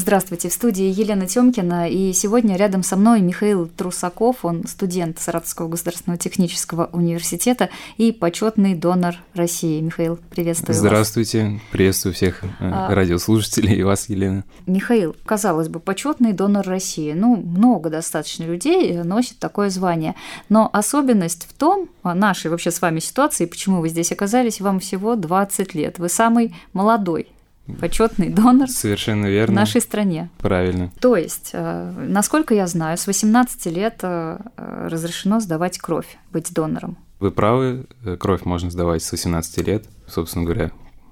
Здравствуйте, в студии Елена Тёмкина, и сегодня рядом со мной Михаил Трусаков, он студент Саратовского государственного технического университета и почетный донор России. Михаил, приветствую Здравствуйте, вас. приветствую всех э, а... радиослушателей и вас, Елена. Михаил, казалось бы, почетный донор России. Ну, много достаточно людей носит такое звание, но особенность в том, а, нашей вообще с вами ситуации, почему вы здесь оказались, вам всего 20 лет, вы самый молодой почетный донор Совершенно верно. в нашей стране. Правильно. То есть, э, насколько я знаю, с 18 лет э, разрешено сдавать кровь, быть донором. Вы правы, э, кровь можно сдавать с 18 лет, собственно говоря.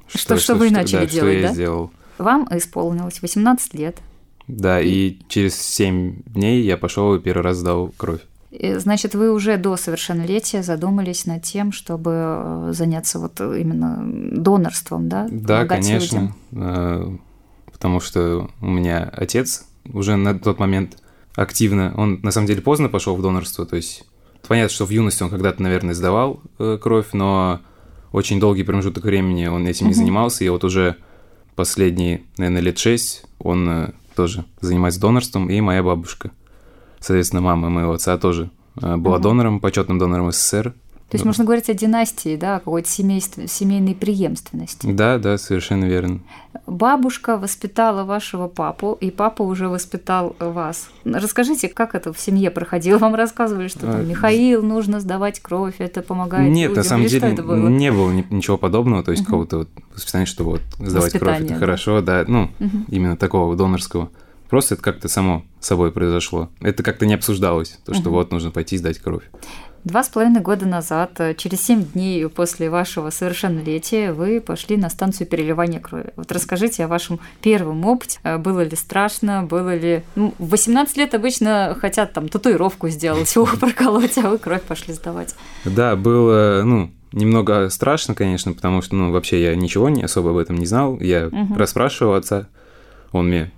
Что, что, что вы начали да, делать, что я да? сделал. Вам исполнилось 18 лет. Да, и, и через 7 дней я пошел и первый раз сдал кровь. Значит, вы уже до совершеннолетия задумались над тем, чтобы э, заняться вот именно донорством, да? Да, конечно. Людям. Э, потому что у меня отец уже на тот момент активно, он на самом деле поздно пошел в донорство, то есть понятно, что в юности он когда-то, наверное, сдавал э, кровь, но очень долгий промежуток времени он этим не занимался, и вот уже последние, наверное, лет шесть он тоже занимается донорством, и моя бабушка – Соответственно, мама моего отца тоже э, была угу. донором, почетным донором СССР. То есть можно говорить о династии, да, о какой-то семействе, семейной преемственности. Да, да, совершенно верно. Бабушка воспитала вашего папу, и папа уже воспитал вас. Расскажите, как это в семье проходило? Вам рассказывали, что там, а, Михаил, нужно сдавать кровь, это помогает Нет, людям. на самом Или деле это было? не было ничего подобного, то есть угу. какого-то вот воспитания, что вот сдавать кровь, это хорошо, да, ну, угу. именно такого донорского. Просто это как-то само собой произошло. Это как-то не обсуждалось, то, что угу. вот нужно пойти сдать кровь. Два с половиной года назад, э, через семь дней после вашего совершеннолетия, вы пошли на станцию переливания крови. Вот расскажите о вашем первом опыте. Э, было ли страшно, было ли... Ну, в 18 лет обычно хотят там татуировку сделать, ухо проколоть, а вы кровь пошли сдавать. Да, было, ну, немного страшно, конечно, потому что, ну, вообще я ничего не особо об этом не знал. Я угу. расспрашивал отца, он мне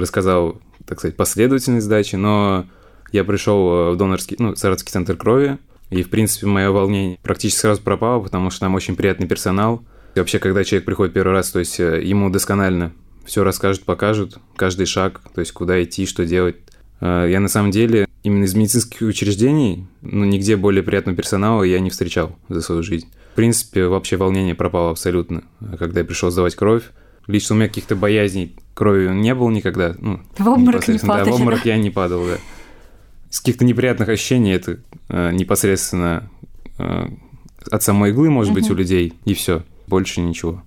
рассказал, так сказать, последовательность сдачи, но я пришел в донорский, ну, Саратовский центр крови, и, в принципе, мое волнение практически сразу пропало, потому что там очень приятный персонал. И вообще, когда человек приходит первый раз, то есть э, ему досконально все расскажут, покажут, каждый шаг, то есть куда идти, что делать. Э, я на самом деле именно из медицинских учреждений, ну, нигде более приятного персонала я не встречал за свою жизнь. В принципе, вообще волнение пропало абсолютно, когда я пришел сдавать кровь. Лично у меня каких-то боязней крови не было никогда. Ну, в обморок не падали, Да, в обморок да? я не падал, да. Из каких-то неприятных ощущений это э, непосредственно э, от самой иглы, может угу. быть, у людей, и все, больше ничего.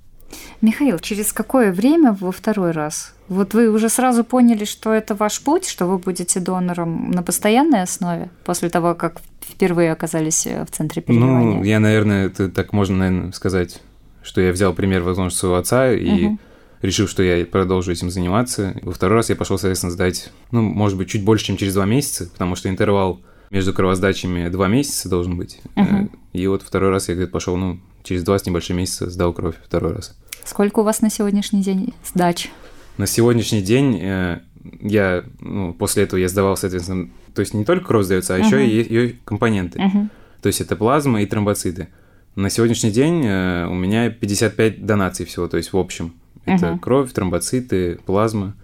Михаил, через какое время во второй раз? Вот вы уже сразу поняли, что это ваш путь, что вы будете донором на постоянной основе после того, как впервые оказались э, в центре переливания? Ну, я, наверное, это так можно, наверное, сказать, что я взял пример, возможно, своего отца и угу решил, что я продолжу этим заниматься. Во второй раз я пошел, соответственно, сдать, ну, может быть, чуть больше, чем через два месяца, потому что интервал между кровосдачами два месяца должен быть. Uh-huh. И вот второй раз я где-то пошел, ну, через два с небольшим месяца сдал кровь второй раз. Сколько у вас на сегодняшний день сдач? На сегодняшний день э, я, ну, после этого я сдавал, соответственно, то есть не только кровь сдается, а uh-huh. еще и ее компоненты. Uh-huh. То есть это плазма и тромбоциты. На сегодняшний день э, у меня 55 донаций всего, то есть в общем. Это угу. кровь, тромбоциты, плазма.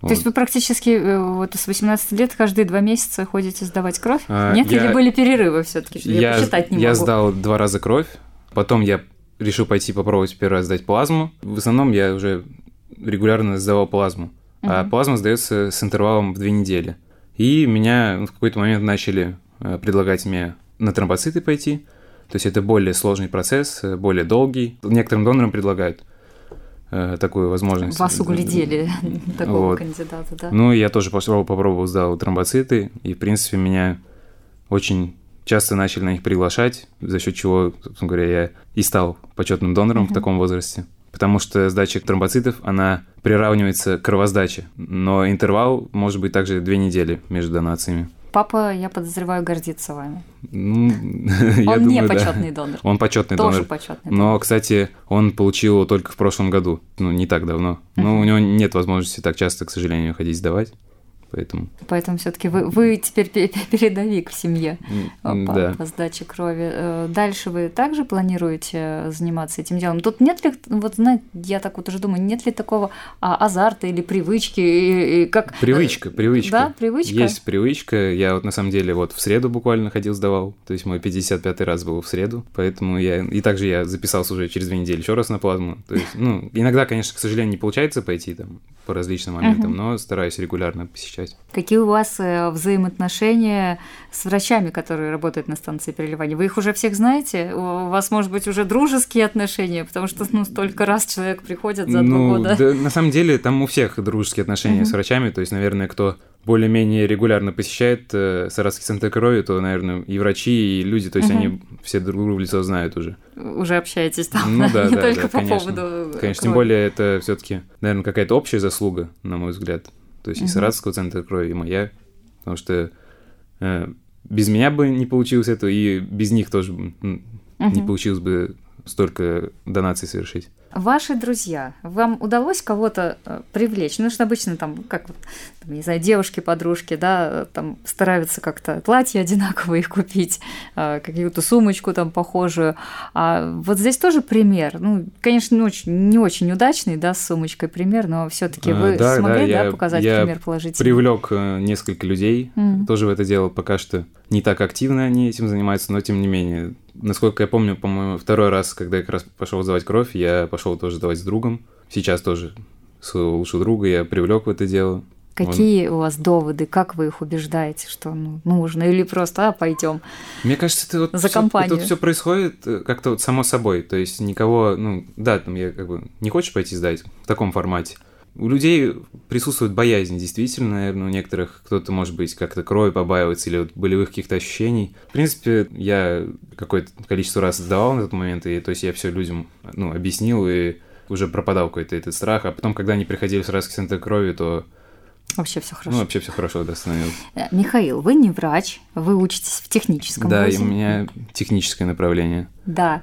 То вот. есть вы практически э, вот с 18 лет каждые два месяца ходите сдавать кровь? А, Нет, я, или были перерывы все таки Я, я посчитать не я могу. сдал два раза кровь, потом я решил пойти попробовать первый раз сдать плазму. В основном я уже регулярно сдавал плазму. Угу. А плазма сдается с интервалом в две недели. И меня в какой-то момент начали э, предлагать мне на тромбоциты пойти. То есть это более сложный процесс, э, более долгий. Некоторым донорам предлагают такую возможность. Вас углядели, такого вот. кандидата, да? Ну, я тоже попробовал, попробовал, сдал тромбоциты, и, в принципе, меня очень часто начали на них приглашать, за счет чего, собственно говоря, я и стал почетным донором uh-huh. в таком возрасте. Потому что сдача тромбоцитов, она приравнивается к кровосдаче, но интервал может быть также две недели между донациями. Папа, я подозреваю, гордится вами. Ну, он думаю, не почетный да. донор. Он почетный Тоже донор. почетный донор. Но, кстати, он получил его только в прошлом году. Ну, не так давно. Uh-huh. Но у него нет возможности так часто, к сожалению, ходить сдавать. Поэтому, Поэтому все-таки вы, вы теперь передовик в семье по, да. по сдаче крови. Э, дальше вы также планируете заниматься этим делом? Тут нет ли, вот знаете, я так вот уже думаю, нет ли такого а, азарта или привычки? И, и как... Привычка, привычка. Да, привычка? Есть привычка. Я вот на самом деле вот в среду буквально ходил, сдавал. То есть мой 55-й раз был в среду. Поэтому я... И также я записался уже через две недели еще раз на плазму. То есть, ну, иногда, конечно, к сожалению, не получается пойти там по различным моментам, uh-huh. но стараюсь регулярно посещать. Какие у вас э, взаимоотношения с врачами, которые работают на станции переливания? Вы их уже всех знаете? У вас, может быть, уже дружеские отношения, потому что ну, столько раз человек приходит за ну, два года. Да, на самом деле там у всех дружеские отношения uh-huh. с врачами, то есть, наверное, кто более-менее регулярно посещает э, Саратовский центр крови, то, наверное, и врачи, и люди, то есть угу. они все друг друга в лицо знают уже. Уже общаетесь там, ну, да, не да, только да, по конечно. поводу Конечно, крови. тем более это все таки наверное, какая-то общая заслуга, на мой взгляд. То есть угу. и Саратовского центра крови, и моя, потому что э, без меня бы не получилось это, и без них тоже угу. не получилось бы столько донаций совершить. Ваши друзья, вам удалось кого-то э, привлечь? Ну, что обычно там, как вот, там, не знаю, девушки-подружки, да, там стараются как-то платье одинаковые купить, э, какую-то сумочку там похожую. А вот здесь тоже пример. Ну, конечно, не очень, не очень удачный, да, с сумочкой пример, но все таки вы а, да, смогли, да, да, я, показать я пример положительный? привлек э, несколько людей, mm. тоже в это дело пока что не так активно они этим занимаются, но тем не менее насколько я помню, по-моему, второй раз, когда я как раз пошел сдавать кровь, я пошел тоже сдавать с другом. Сейчас тоже своего лучшего друга я привлек в это дело. Какие Он... у вас доводы, как вы их убеждаете, что ну, нужно, или просто а, пойдем? Мне кажется, это вот за всё, компанию. Это все происходит э, как-то вот само собой. То есть никого, ну да, там я как бы не хочешь пойти сдать в таком формате. У людей присутствует боязнь, действительно, наверное, у некоторых кто-то, может быть, как-то крови побаивается или вот болевых каких-то ощущений. В принципе, я какое-то количество раз сдавал на тот момент, и то есть я все людям, ну, объяснил, и уже пропадал какой-то этот страх. А потом, когда они приходили в Саратовский центр крови, то Вообще все хорошо. Ну, вообще все хорошо, да, становилось. Михаил, вы не врач, вы учитесь в техническом Да, вузе. и у меня техническое направление. Да,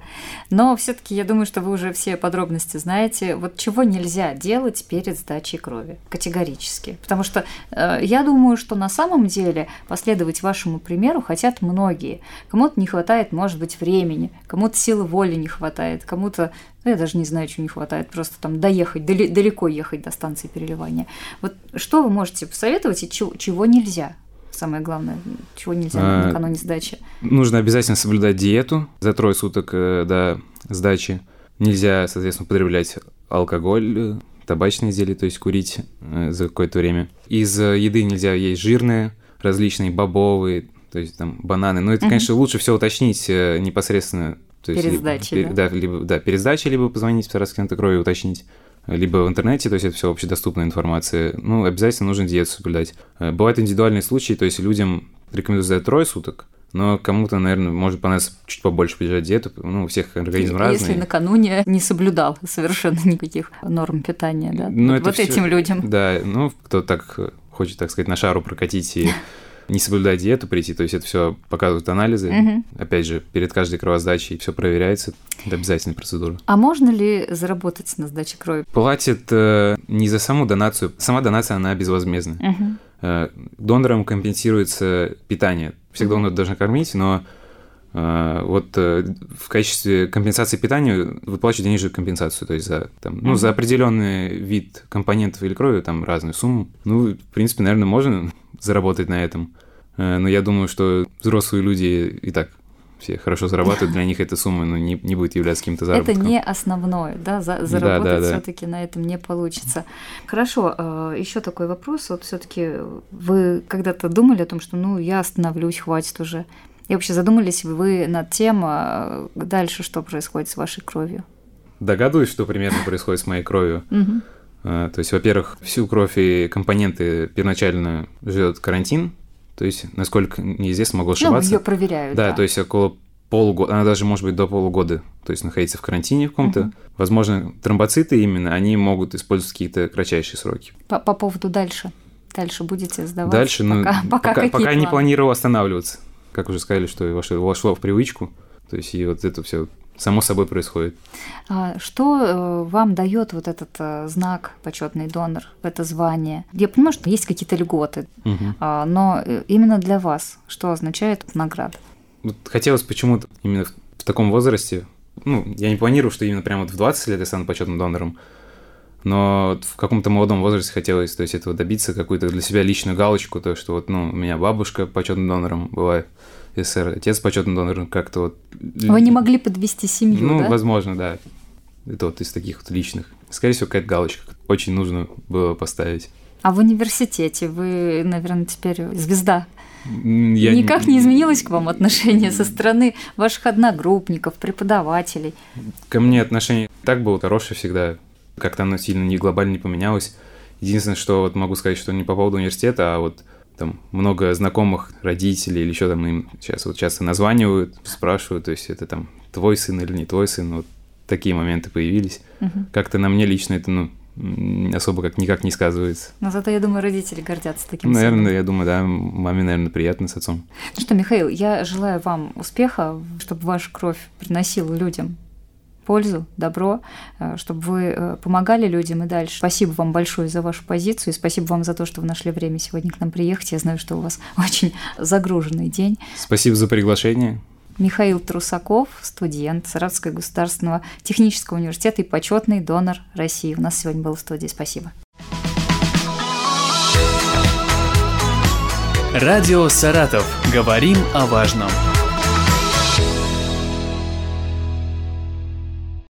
но все-таки я думаю, что вы уже все подробности знаете. Вот чего нельзя делать перед сдачей крови категорически, потому что э, я думаю, что на самом деле последовать вашему примеру хотят многие. Кому-то не хватает, может быть, времени, кому-то силы воли не хватает, кому-то, ну, я даже не знаю, чего не хватает, просто там доехать, далеко ехать до станции переливания. Вот что вы можете посоветовать и чего, чего нельзя? самое главное, чего нельзя а, накануне сдачи? Нужно обязательно соблюдать диету за трое суток э, до сдачи. Нельзя, соответственно, употреблять алкоголь, табачные изделия, то есть курить э, за какое-то время. Из еды нельзя есть жирные, различные бобовые, то есть там бананы. Но это, конечно, лучше все уточнить э, непосредственно. То есть, перед сдачей, либо, да? Да, либо, да, перед сдачей, либо позвонить в центр крови уточнить либо в интернете, то есть это все общедоступная информация, ну, обязательно нужно диету соблюдать. Бывают индивидуальные случаи, то есть людям рекомендуют сдать трое суток, но кому-то, наверное, может понравиться чуть побольше поддержать диету, ну, у всех организм разный. Если накануне не соблюдал совершенно никаких норм питания, да, ну, вот, вот всё, этим людям. Да, ну, кто так хочет, так сказать, на шару прокатить и не соблюдать диету прийти, то есть это все показывают анализы. Угу. Опять же, перед каждой кровосдачей все проверяется. Это обязательная процедура. А можно ли заработать на сдаче крови? Платят э, не за саму донацию. Сама донация, она безвозмездная. Угу. Э, донорам компенсируется питание. Всех угу. доноров должны кормить, но вот э, в качестве компенсации питания выплачивают денежную компенсацию, то есть за, там, ну, за определенный вид компонентов или крови, там разную сумму. Ну, в принципе, наверное, можно заработать на этом. Но я думаю, что взрослые люди и так все хорошо зарабатывают, для них эта сумма ну, не, не будет являться каким-то заработком. Это не основное, да, за, заработать да, да, да. все-таки на этом не получится. Хорошо, еще такой вопрос. Вот все-таки вы когда-то думали о том, что ну я остановлюсь, хватит уже. И вообще задумались вы над тем, дальше что происходит с вашей кровью? Догадываюсь, что примерно происходит с моей кровью. То есть, во-первых, всю кровь и компоненты первоначально ждет карантин, то есть, насколько мне известно, могу ошибаться. Ну, ее проверяют. Да, да, то есть около полугода, она даже может быть до полугода, то есть находиться в карантине в каком-то. Угу. Возможно, тромбоциты именно, они могут использовать какие-то кратчайшие сроки. По, по поводу дальше. Дальше будете сдавать? Дальше, ну, пока, пока, пока, пока не планирую останавливаться. Как уже сказали, что вошло, вошло в привычку. То есть и вот это все само собой происходит. А что э, вам дает вот этот э, знак почетный донор, это звание? Я понимаю, что есть какие-то льготы, угу. но э, именно для вас что означает награда? Вот хотелось почему-то именно в таком возрасте, ну, я не планирую, что именно прямо вот в 20 лет я стану почетным донором, но в каком-то молодом возрасте хотелось, то есть этого добиться, какую-то для себя личную галочку, то, что вот, ну, у меня бабушка почетным донором была, СССР, отец почетным донором, как-то вот... Вы не могли подвести семью, Ну, да? возможно, да. Это вот из таких вот личных. Скорее всего, какая-то галочка. Очень нужно было поставить. А в университете вы, наверное, теперь звезда. Я Никак не изменилось к вам отношение со стороны ваших одногруппников, преподавателей? Ко мне отношение так было хорошее всегда. Как-то оно сильно не глобально не поменялось. Единственное, что вот могу сказать, что не по поводу университета, а вот там много знакомых родителей или еще там им сейчас вот часто названивают, спрашивают, то есть это там твой сын или не твой сын, вот такие моменты появились. Угу. Как-то на мне лично это, ну, особо как никак не сказывается. Но зато, я думаю, родители гордятся таким Наверное, сыном. я думаю, да, маме, наверное, приятно с отцом. Ну что, Михаил, я желаю вам успеха, чтобы ваша кровь приносила людям пользу, добро, э, чтобы вы э, помогали людям и дальше. Спасибо вам большое за вашу позицию, и спасибо вам за то, что вы нашли время сегодня к нам приехать. Я знаю, что у вас очень загруженный день. Спасибо за приглашение. Михаил Трусаков, студент Саратовского государственного технического университета и почетный донор России. У нас сегодня был в студии. Спасибо. Радио «Саратов». Говорим о важном.